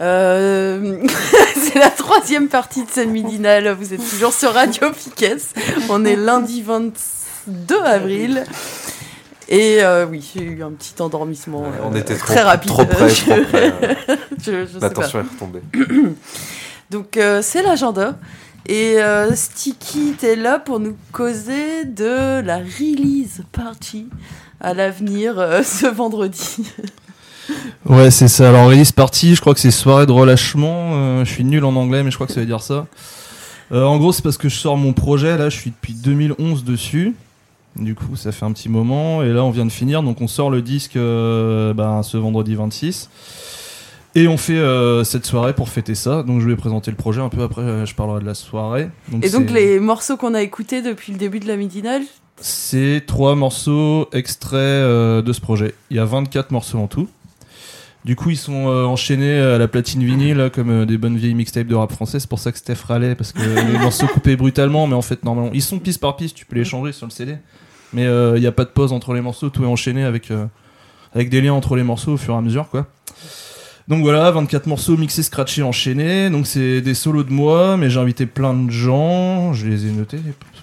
Euh, c'est la troisième partie de cette midinale. Vous êtes toujours sur Radio Piquet. On est lundi 22 avril. Et euh, oui, j'ai eu un petit endormissement. On euh, était très trop- rapide. trop près, trop près, Je- je sais L'attention pas. est retombée. Donc euh, c'est l'agenda. Et euh, Sticky est là pour nous causer de la release party à l'avenir euh, ce vendredi. Ouais, c'est ça. Alors, release party, je crois que c'est soirée de relâchement. Euh, je suis nul en anglais, mais je crois que ça veut dire ça. En gros, c'est parce que je sors mon projet. Là, je suis depuis 2011 dessus. Du coup, ça fait un petit moment. Et là, on vient de finir. Donc, on sort le disque ben, ce vendredi 26. Et on fait euh, cette soirée pour fêter ça. Donc, je vais présenter le projet un peu après. euh, je parlerai de la soirée. Et donc les morceaux qu'on a écoutés depuis le début de la midinale, c'est trois morceaux extraits euh, de ce projet. Il y a 24 morceaux en tout. Du coup, ils sont euh, enchaînés à la platine vinyle, comme euh, des bonnes vieilles mixtapes de rap français. C'est pour ça que Steph râlait, parce que les morceaux coupés brutalement, mais en fait, normalement, ils sont piste par piste, tu peux les changer sur le CD. Mais euh, il n'y a pas de pause entre les morceaux, tout est enchaîné avec, euh, avec des liens entre les morceaux au fur et à mesure, quoi. Donc voilà, 24 morceaux mixés, scratchés, enchaînés. Donc c'est des solos de moi, mais j'ai invité plein de gens. Je les ai notés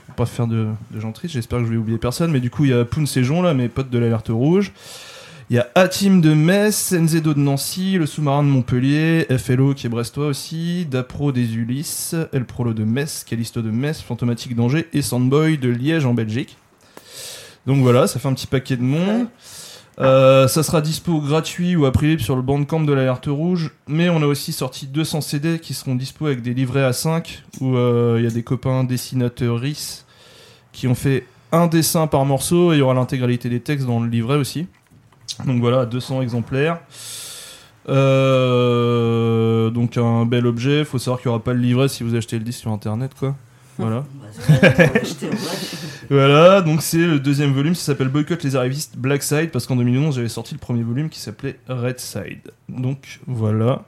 pour pas faire de, de tristes. J'espère que je vais oublier personne. Mais du coup, il y a Poun Séjon, là, mes potes de l'alerte rouge. Il y a Atim de Metz, Nzedo de Nancy, le sous-marin de Montpellier, FLO qui est brestois aussi, Dapro des Ulysses, El Prolo de Metz, Calisto de Metz, Fantomatique d'Angers et Sandboy de Liège en Belgique. Donc voilà, ça fait un petit paquet de monde. Euh, ça sera dispo gratuit ou à prix libre sur le bandcamp de l'alerte rouge, mais on a aussi sorti 200 CD qui seront dispo avec des livrets à 5 où euh, il y a des copains dessinateurs qui ont fait un dessin par morceau et il y aura l'intégralité des textes dans le livret aussi. Donc voilà, 200 exemplaires. Euh, donc un bel objet. Faut savoir qu'il n'y aura pas le livret si vous achetez le disque sur internet, quoi. Voilà. Voilà, donc c'est le deuxième volume, ça s'appelle Boycott les arrivistes Black Side, parce qu'en 2011 j'avais sorti le premier volume qui s'appelait Red Side. Donc voilà.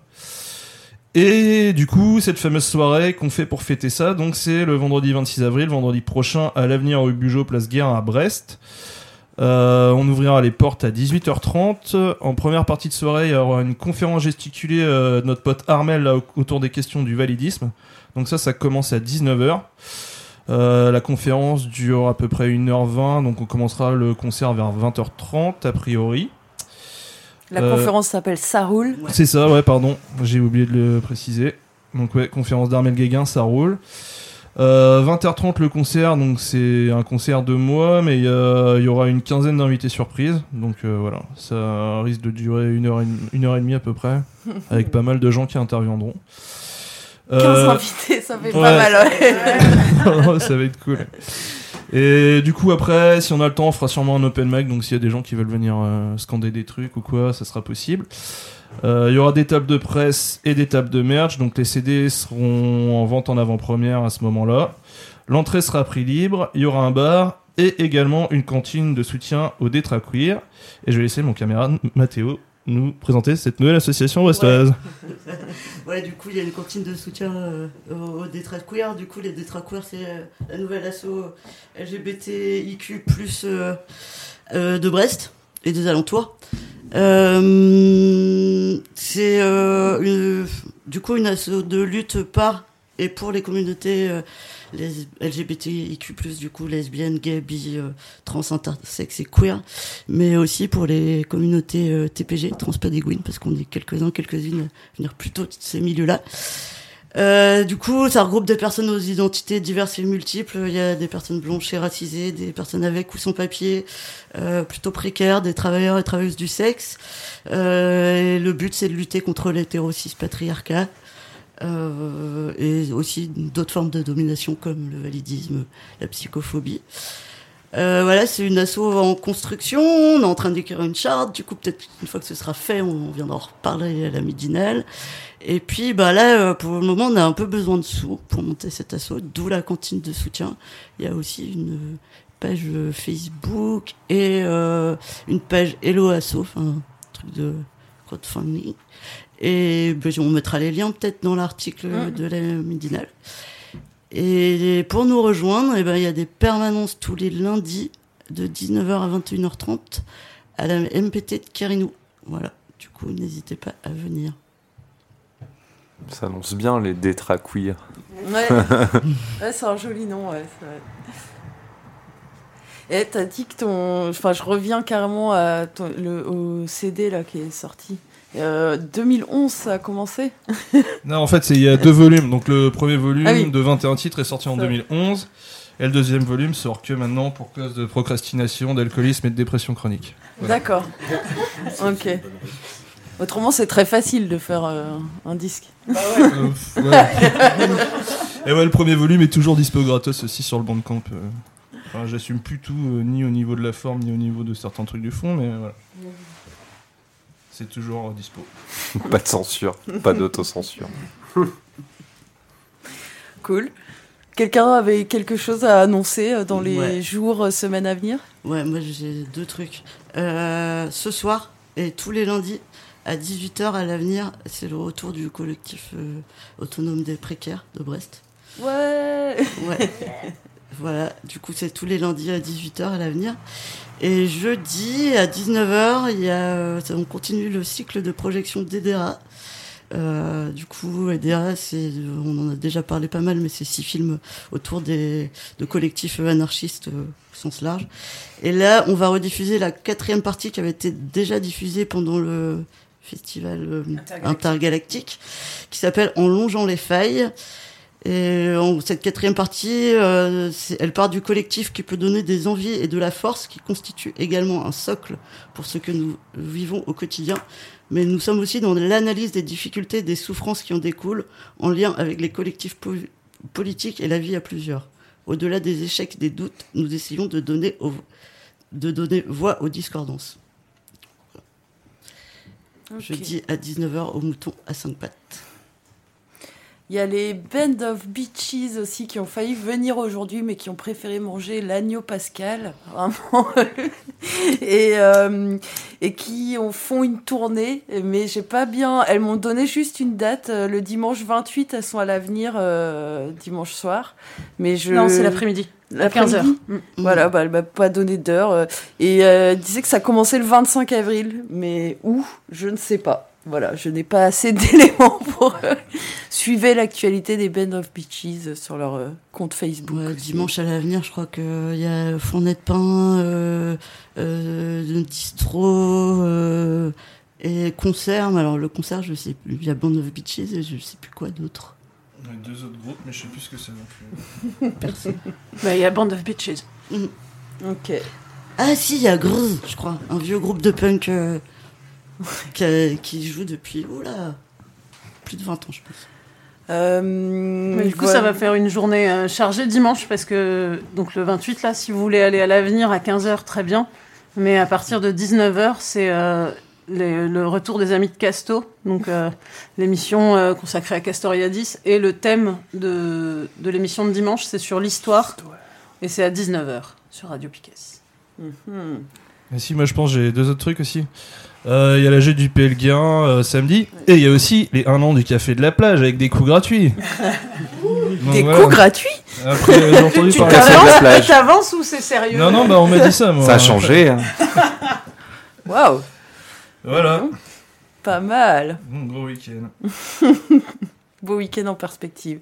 Et du coup, cette fameuse soirée qu'on fait pour fêter ça, donc c'est le vendredi 26 avril, vendredi prochain, à l'avenir rue Bugeaud, place Guerre à Brest. Euh, on ouvrira les portes à 18h30. En première partie de soirée, il y aura une conférence gesticulée euh, de notre pote Armel là, au- autour des questions du validisme. Donc ça, ça commence à 19h. Euh, la conférence dure à peu près 1h20, donc on commencera le concert vers 20h30 a priori. la Euh, conférence s'appelle Ça roule. C'est ça, ouais, pardon, j'ai oublié de le préciser. Donc ouais, conférence d'Armel Guéguin, ça roule. Euh, 20h30 le concert, donc c'est un concert de moi, mais il y, a- il y aura une quinzaine d'invités surprises. Donc euh, voilà, ça risque de durer une heure, et, une heure et demie à peu près, avec pas mal de gens qui interviendront. 15 Euh, invités, ça fait ouais. pas mal. ouais. ça va être cool. Et du coup, après, si on a le temps, on fera sûrement un open mic. Donc, s'il y a des gens qui veulent venir euh, scander des trucs ou quoi, ça sera possible. Euh, Il y aura des tables de presse et des tables de merch. Donc, les CD seront en vente en avant-première à ce moment-là. L'entrée sera à prix libre. Il y aura un bar et également une cantine de soutien aux détra queer. Et je vais laisser mon camarade Mathéo nous présenter cette nouvelle association brestoise. Ouais, du coup, il y a une cantine de soutien euh, aux, aux détresse queer. Du coup, les détresse queer, c'est euh, la nouvelle asso LGBTIQ euh, euh, de Brest et des alentours. Euh, c'est euh, du coup une asso de lutte par et pour les communautés euh, LGBTIQ+, du coup lesbiennes, gays, bi, euh, trans, intersex et queer, mais aussi pour les communautés euh, TPG, transpédiguines, parce qu'on est quelques-uns, quelques-unes venir plutôt de ces milieux-là. Euh, du coup, ça regroupe des personnes aux identités diverses et multiples. Il y a des personnes blanches et racisées, des personnes avec ou sans papier, euh, plutôt précaires, des travailleurs et travailleuses du sexe. Euh, et le but, c'est de lutter contre l'hétérosis patriarcat. Euh, et aussi d'autres formes de domination comme le validisme, la psychophobie. Euh, voilà, c'est une asso en construction. On est en train d'écrire une charte. Du coup, peut-être une fois que ce sera fait, on viendra en reparler à la midinale. Et puis, bah là, euh, pour le moment, on a un peu besoin de sous pour monter cet asso, d'où la cantine de soutien. Il y a aussi une page Facebook et euh, une page Hello Asso, enfin, un truc de crowdfunding. Et bah, on mettra les liens peut-être dans l'article de la midinale. Et pour nous rejoindre, eh ben, il y a des permanences tous les lundis de 19h à 21h30 à la MPT de Kerinou. Voilà. Du coup, n'hésitez pas à venir. Ça annonce bien les détra queer. Ouais, ouais c'est un joli nom, ouais. Et t'as dit que ton. Enfin, je reviens carrément à ton- le, au CD là qui est sorti. Euh, 2011, ça a commencé Non, en fait, il y a deux volumes. Donc le premier volume Ah oui. de 21 titres est sorti en Ça. 2011. Et le deuxième volume sort que maintenant pour cause de procrastination, d'alcoolisme et de dépression chronique. Voilà. D'accord. ok. Autrement, c'est très facile de faire euh, un disque. Euh, pff, ouais. et ouais, le premier volume est toujours dispo gratos aussi sur le Bandcamp. euh. Enfin, j'assume plus tout, euh, ni au niveau de la forme, ni au niveau de certains trucs du fond, mais voilà. C'est toujours euh, dispo. pas de censure, pas d'autocensure. Cool. Quelqu'un avait quelque chose à annoncer euh, dans les Ouais. jours, euh, semaines à venir? Ouais, moi j'ai deux trucs. Euh, ce soir et tous les lundis à 18h à l'avenir, c'est le retour du collectif euh, autonome des précaires de Brest. Ouais Ouais. voilà, du coup c'est tous les lundis à 18h à l'avenir. Et jeudi à 19h, il y a, on continue le cycle de projection d'Edera. Euh, du coup, Edera, c'est, on en a déjà parlé pas mal, mais c'est six films autour des, de collectifs anarchistes euh, au sens large. Et là, on va rediffuser la quatrième partie qui avait été déjà diffusée pendant le festival euh, intergalactique, qui s'appelle En longeant les failles. Et en- cette quatrième partie, euh, elle part du collectif qui peut donner des envies et de la force, qui constitue également un socle pour ce que nous vivons au quotidien. Mais nous sommes aussi dans l'analyse des difficultés, et des souffrances qui en découlent, en lien avec les collectifs po- politiques et la vie à plusieurs. Au-delà des échecs, des doutes, nous essayons de donner, au- de donner voix aux discordances. Je Ok. dis à 19h au mouton à 5 pattes. Il y a les Band of Beaches aussi qui ont failli venir aujourd'hui, mais qui ont préféré manger l'agneau pascal, vraiment, et, euh, et qui ont, font une tournée. Mais j'ai pas bien. Elles m'ont donné juste une date, euh, le dimanche 28. Elles sont à l'avenir euh, dimanche soir. Mais je. Non, c'est l'après-midi. À 15 L'après-midi. heures. Voilà, bah, elle m'a pas donné d'heure. Et euh, elle disait que ça commençait le 25 avril. Mais où? Je ne sais pas. Voilà, je n'ai pas assez d'éléments pour euh, suivre l'actualité des Band of Beaches sur leur euh, compte Facebook. Ouais, dimanche à l'avenir, je crois qu'il y a Fournet de pain, euh, euh, distro euh, et concert. Mais alors le concert, je sais plus. Il y a Band of Beaches et je sais plus quoi d'autre. Deux autres groupes, mais je sais plus ce que c'est non plus. Bah, Il y a Band of Bitches. Ok. Ah si, il y a Grrr, je crois, un vieux groupe de punk euh, qui, joue depuis oula, plus de 20 ans, je pense. Euh, Mais du coup, voilà. ça va faire une journée euh, chargée dimanche parce que donc le 28 là, si vous voulez aller à l'avenir à 15h, très bien. Mais à partir de 19h, c'est euh, le retour des amis de Casto, donc euh, l'émission euh, consacrée à Castoriadis. Et le thème de, de l'émission de dimanche, c'est sur l'histoire. Et c'est à 19h sur Radio Piquet. Mhm. Et si, moi je pense j'ai deux autres trucs aussi. Euh, Il y a la jeu du Pelguin euh, samedi. Et il y a aussi les 1 an du Café de la Plage avec des coups gratuits. Donc, Des voilà. coups gratuits Après, euh, j'ai entendu Tu parler. Café de la t'avances t'avances ou c'est sérieux Non, non, bah on m'a dit ça moi. Ça a changé. hein. Waouh Voilà. Pas mal. Bon, gros week-end. Beau week-end en perspective.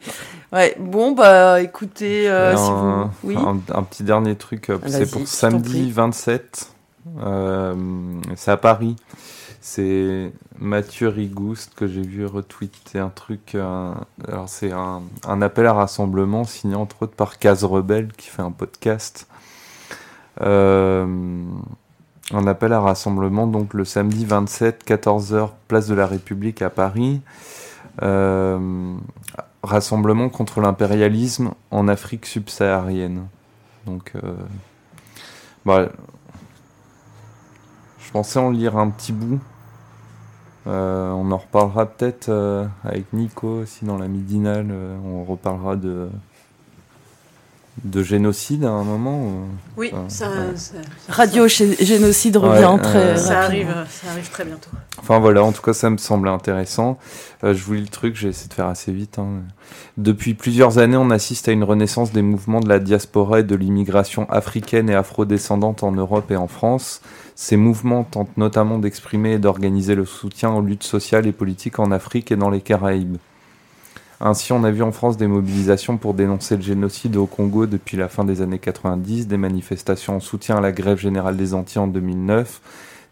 Ouais, bon, bah écoutez, euh, si un, vous. Oui. un, un petit dernier truc, euh, Vas-y, c'est pour samedi 27. Euh, c'est à Paris. C'est Mathieu Rigouste que j'ai vu retweeter un truc. euh, alors, c'est un, appel à rassemblement signé entre autres par Case Rebelle qui fait un podcast. Euh, un appel à rassemblement donc le samedi 27, 14h, place de la République à Paris. Rassemblement contre l'impérialisme en Afrique subsaharienne. Donc, euh, bah, je pensais en lire un petit bout. Euh, on en reparlera peut-être euh, avec Nico aussi dans la midinale. euh, on reparlera de de génocide à un moment. ou- Oui, ça, ouais. ça, Radio Gé- Génocide revient Ouais, très euh, ça arrive, ça arrive très bientôt. Enfin voilà, en tout cas ça me semblait intéressant. Euh, je vous lis le truc, j'ai essayé de faire assez vite. hein. Depuis plusieurs années, on assiste à une renaissance des mouvements de la diaspora et de l'immigration africaine et afrodescendante en Europe et en France. Ces mouvements tentent notamment d'exprimer et d'organiser le soutien aux luttes sociales et politiques en Afrique et dans les Caraïbes. Ainsi, on a vu en France des mobilisations pour dénoncer le génocide au Congo depuis la fin des années 90, des manifestations en soutien à la grève générale des Antilles en 2009,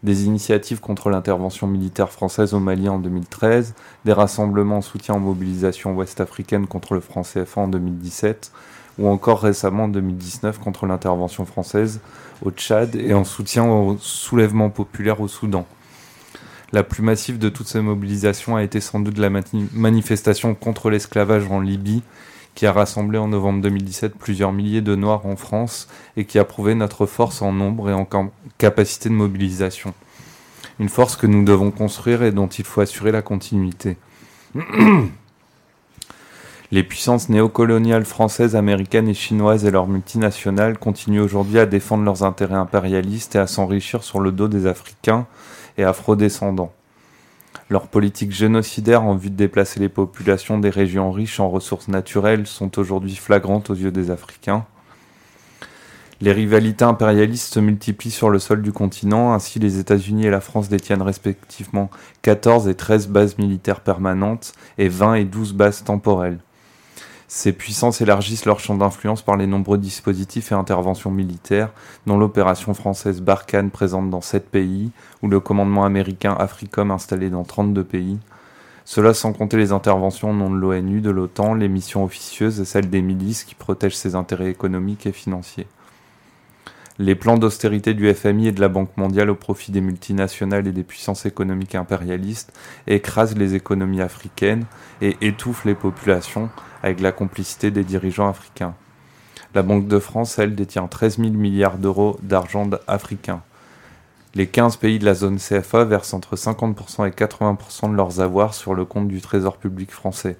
des initiatives contre l'intervention militaire française au Mali en 2013, des rassemblements en soutien aux mobilisations ouest-africaines contre le franc CFA en 2017, ou encore récemment en 2019 contre l'intervention française au Tchad et en soutien au soulèvement populaire au Soudan. La plus massive de toutes ces mobilisations a été sans doute la mani- manifestation contre l'esclavage en Libye, qui a rassemblé en novembre 2017 plusieurs milliers de Noirs en France et qui a prouvé notre force en nombre et en capacité de mobilisation. Une force que nous devons construire et dont il faut assurer la continuité. Les puissances néocoloniales françaises, américaines et chinoises et leurs multinationales continuent aujourd'hui à défendre leurs intérêts impérialistes et à s'enrichir sur le dos des Africains et afrodescendants. Leurs politiques génocidaires en vue de déplacer les populations des régions riches en ressources naturelles sont aujourd'hui flagrantes aux yeux des Africains. Les rivalités impérialistes se multiplient sur le sol du continent, ainsi les États-Unis et la France détiennent respectivement 14 et 13 bases militaires permanentes et 20 et 12 bases temporelles. Ces puissances élargissent leur champ d'influence par les nombreux dispositifs et interventions militaires, dont l'opération française Barkhane présente dans 7 pays, ou le commandement américain AFRICOM installé dans 32 pays. Cela sans compter les interventions au nom de l'ONU, de l'OTAN, les missions officieuses et celles des milices qui protègent ses intérêts économiques et financiers. Les plans d'austérité du FMI et de la Banque mondiale au profit des multinationales et des puissances économiques impérialistes écrasent les économies africaines et étouffent les populations avec la complicité des dirigeants africains. La Banque de France, elle, détient 13 000 milliards d'euros d'argent africain. Les 15 pays de la zone CFA versent entre 50% et 80% de leurs avoirs sur le compte du Trésor public français.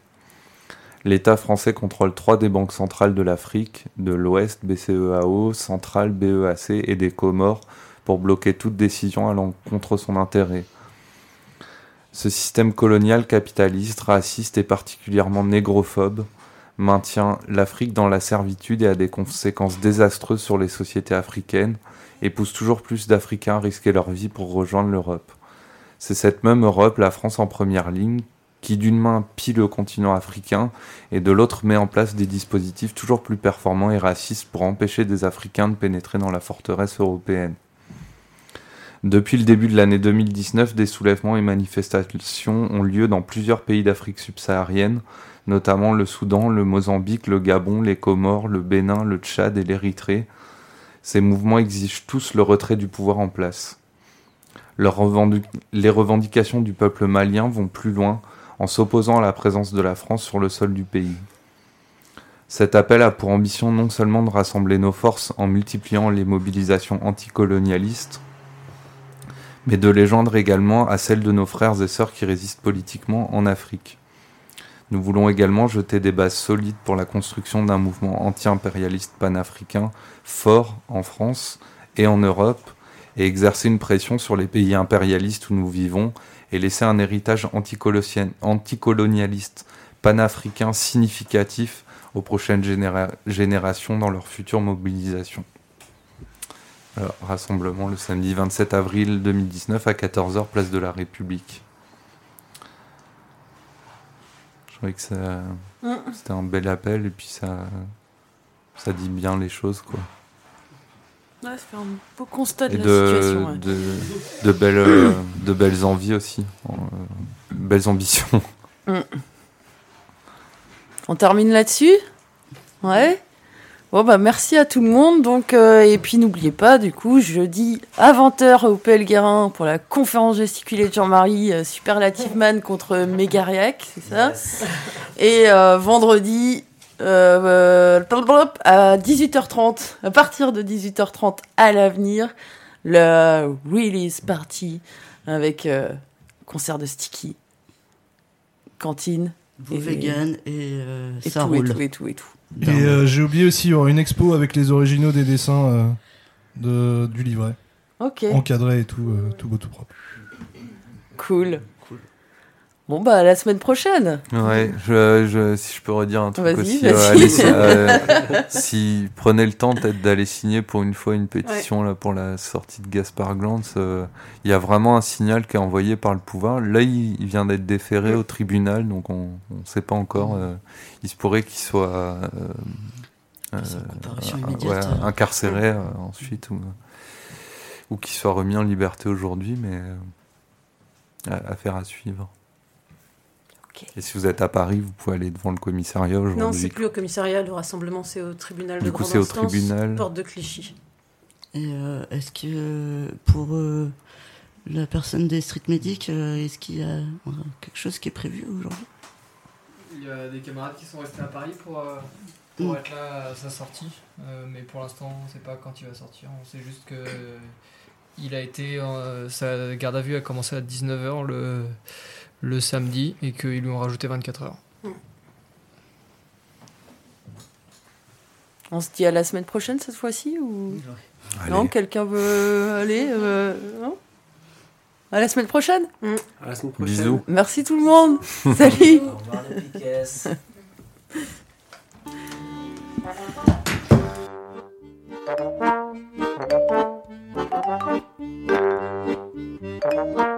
L'État français contrôle trois des banques centrales de l'Afrique, de l'Ouest, BCEAO, Centrale, BEAC et des Comores, pour bloquer toute décision allant contre son intérêt. Ce système colonial capitaliste, raciste et particulièrement négrophobe maintient l'Afrique dans la servitude et a des conséquences désastreuses sur les sociétés africaines et pousse toujours plus d'Africains à risquer leur vie pour rejoindre l'Europe. C'est cette même Europe, la France en première ligne, qui d'une main pille le continent africain et de l'autre met en place des dispositifs toujours plus performants et racistes pour empêcher des Africains de pénétrer dans la forteresse européenne. Depuis le début de l'année 2019, des soulèvements et manifestations ont lieu dans plusieurs pays d'Afrique subsaharienne, notamment le Soudan, le Mozambique, le Gabon, les Comores, le Bénin, le Tchad et l'Érythrée. Ces mouvements exigent tous le retrait du pouvoir en place. Les revendications du peuple malien vont plus loin en s'opposant à la présence de la France sur le sol du pays. Cet appel a pour ambition non seulement de rassembler nos forces en multipliant les mobilisations anticolonialistes, mais de les joindre également à celles de nos frères et sœurs qui résistent politiquement en Afrique. Nous voulons également jeter des bases solides pour la construction d'un mouvement anti-impérialiste panafricain fort en France et en Europe et exercer une pression sur les pays impérialistes où nous vivons et laisser un héritage anticolonialiste panafricain significatif aux prochaines généra- générations dans leur future mobilisation. Alors, rassemblement le samedi 27 avril 2019 à 14h, place de la République. Je trouvais que ça, Mm. c'était un bel appel et puis ça, ça dit bien les choses quoi. Ouais, ça fait un beau constat de Et la de, situation. ouais. de, de belles, euh, de belles envies aussi, euh, belles ambitions. On termine là-dessus? Ouais Bon bah merci à tout le monde donc euh, et puis n'oubliez pas du coup jeudi à 20h au PL Guérin pour la conférence gesticulée de Jean-Marie euh, Superlative Man contre Mégariac, c'est ça? Et euh, vendredi euh, euh, à 18h30 à partir de 18h30 à l'avenir le release party avec euh, concert de Sticky cantine Vous Et- vegan et, euh, et ça tout, et tout et tout et tout. Et euh, j'ai oublié aussi, il y aura une expo avec les originaux des dessins euh, de, du livret. Ok. Encadré et tout, euh, tout beau, tout propre. Cool. Bon bah à la semaine prochaine. Ouais, je, je- si je peux redire un truc aussi, euh, allez, euh, si prenez le temps peut-être d'aller signer pour une fois une pétition là pour la sortie de Gaspard Glantz, euh, il y a vraiment un signal qui est envoyé par le pouvoir. Là, il, il vient d'être déféré au tribunal, donc on ne sait pas encore. euh, il se pourrait qu'il soit euh, euh, euh, ouais, incarcéré euh, ensuite ou, ou qu'il soit remis en liberté aujourd'hui, mais euh, affaire à suivre. Et si vous êtes à Paris, vous pouvez aller devant le commissariat aujourd'hui. Non, c'est plus au commissariat, le rassemblement, c'est au tribunal de Du coup, grande c'est au instance, tribunal. porte de Clichy. Et euh, est-ce que euh, pour euh, la personne des street medics, euh, est-ce qu'il y a euh, quelque chose qui est prévu aujourd'hui? Il y a des camarades qui sont restés à Paris pour, euh, pour Mm. être là à sa sortie, euh, mais pour l'instant on ne sait pas quand il va sortir. On sait juste que il a été, euh, sa garde à vue a commencé à 19h le, le samedi et qu'ils lui ont rajouté 24 heures. On se dit à la semaine prochaine cette fois-ci ou? Allez. non Quelqu'un veut aller euh, non? À la semaine prochaine. À la semaine prochaine. Bisous. Merci tout le monde. Salut. Au revoir les